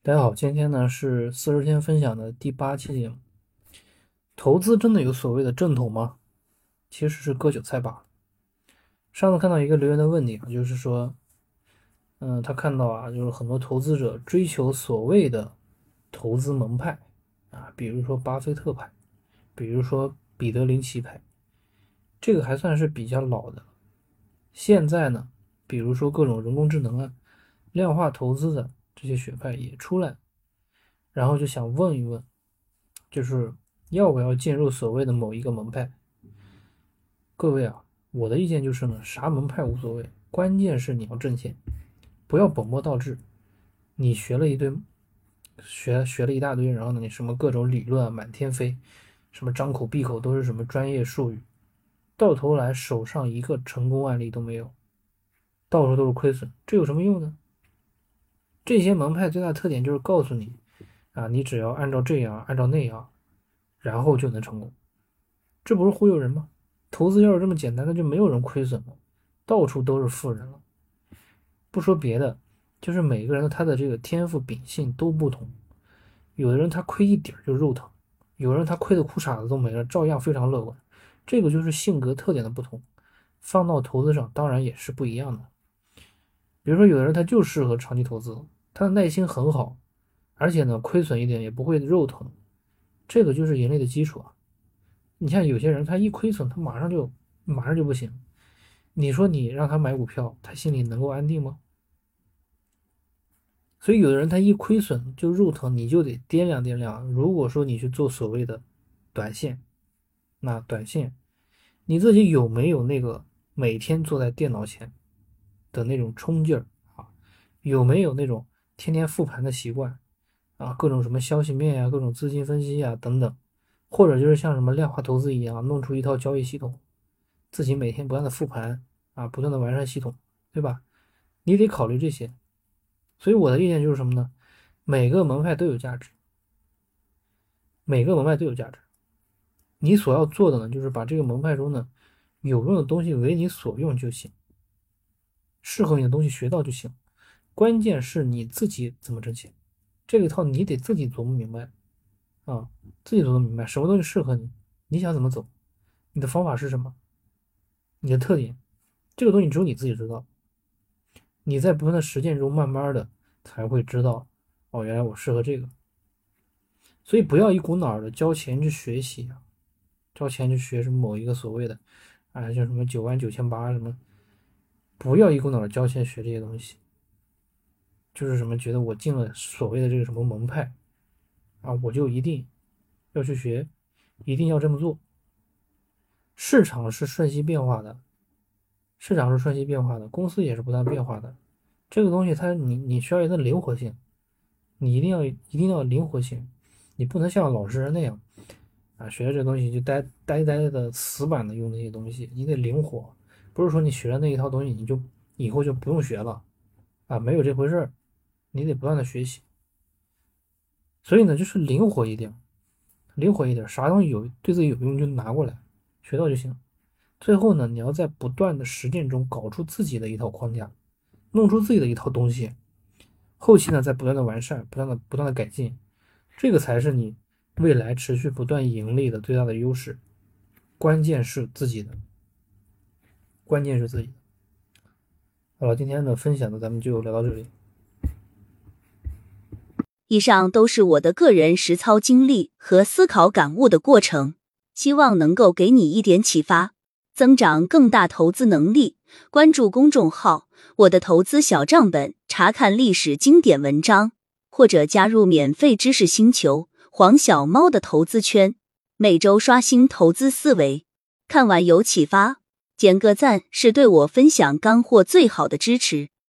大家好，今天呢是四十天分享的第八期节目。投资真的有所谓的正统吗？其实是割韭菜罢了。上次看到一个留言的问题啊，就是说，嗯，他看到啊，就是很多投资者追求所谓的投资门派啊，比如说巴菲特派，比如说彼得林奇派，这个还算是比较老的。现在呢，比如说各种人工智能啊、量化投资的。这些学派也出来，然后就想问一问，就是要不要进入所谓的某一个门派？各位啊，我的意见就是呢，啥门派无所谓，关键是你要挣钱，不要本末倒置。你学了一堆，学学了一大堆，然后呢，你什么各种理论啊满天飞，什么张口闭口都是什么专业术语，到头来手上一个成功案例都没有，到处都是亏损，这有什么用呢？这些门派最大特点就是告诉你，啊，你只要按照这样，按照那样，然后就能成功。这不是忽悠人吗？投资要是这么简单，那就没有人亏损了，到处都是富人了。不说别的，就是每个人他的这个天赋秉性都不同。有的人他亏一点就肉疼，有人他亏的裤衩子都没了，照样非常乐观。这个就是性格特点的不同，放到投资上当然也是不一样的。比如说，有的人他就适合长期投资。他的耐心很好，而且呢，亏损一点也不会肉疼，这个就是盈利的基础啊。你像有些人，他一亏损，他马上就马上就不行。你说你让他买股票，他心里能够安定吗？所以有的人他一亏损就肉疼，你就得掂量掂量。如果说你去做所谓的短线，那短线你自己有没有那个每天坐在电脑前的那种冲劲儿啊？有没有那种？天天复盘的习惯啊，各种什么消息面呀，各种资金分析呀等等，或者就是像什么量化投资一样，弄出一套交易系统，自己每天不断的复盘啊，不断的完善系统，对吧？你得考虑这些。所以我的意见就是什么呢？每个门派都有价值，每个门派都有价值。你所要做的呢，就是把这个门派中呢有用的东西为你所用就行，适合你的东西学到就行。关键是你自己怎么挣钱，这一套你得自己琢磨明白啊，自己琢磨明白什么东西适合你，你想怎么走，你的方法是什么，你的特点，这个东西只有你自己知道。你在不断的实践中，慢慢的才会知道，哦，原来我适合这个。所以不要一股脑的交钱去学习啊，交钱去学什么某一个所谓的，啊，叫什么九万九千八什么，不要一股脑的交钱学这些东西。就是什么觉得我进了所谓的这个什么门派啊，我就一定要去学，一定要这么做。市场是瞬息变化的，市场是瞬息变化的，公司也是不断变化的。这个东西它你你需要一个灵活性，你一定要一定要灵活性，你不能像老实人那样啊，学了这东西就呆呆呆的死板的用那些东西，你得灵活，不是说你学了那一套东西你就以后就不用学了啊，没有这回事儿。你得不断的学习，所以呢，就是灵活一点，灵活一点，啥东西有对自己有用就拿过来，学到就行。最后呢，你要在不断的实践中搞出自己的一套框架，弄出自己的一套东西，后期呢，再不断的完善，不断的不断的改进，这个才是你未来持续不断盈利的最大的优势。关键是自己的，关键是自己。好了，今天的分享呢，咱们就聊到这里。以上都是我的个人实操经历和思考感悟的过程，希望能够给你一点启发，增长更大投资能力。关注公众号“我的投资小账本”，查看历史经典文章，或者加入免费知识星球“黄小猫的投资圈”，每周刷新投资思维。看完有启发，点个赞是对我分享干货最好的支持。